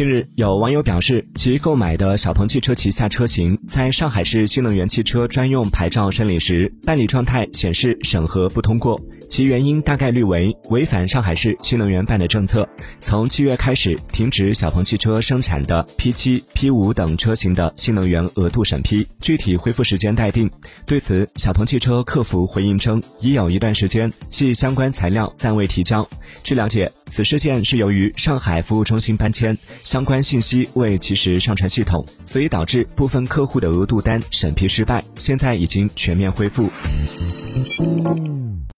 近日，有网友表示，其购买的小鹏汽车旗下车型在上海市新能源汽车专用牌照审理时，办理状态显示审核不通过。其原因大概率为违反上海市新能源办的政策，从七月开始停止小鹏汽车生产的 P 七、P 五等车型的新能源额度审批，具体恢复时间待定。对此，小鹏汽车客服回应称，已有一段时间系相关材料暂未提交。据了解，此事件是由于上海服务中心搬迁，相关信息未及时上传系统，所以导致部分客户的额度单审批失败，现在已经全面恢复。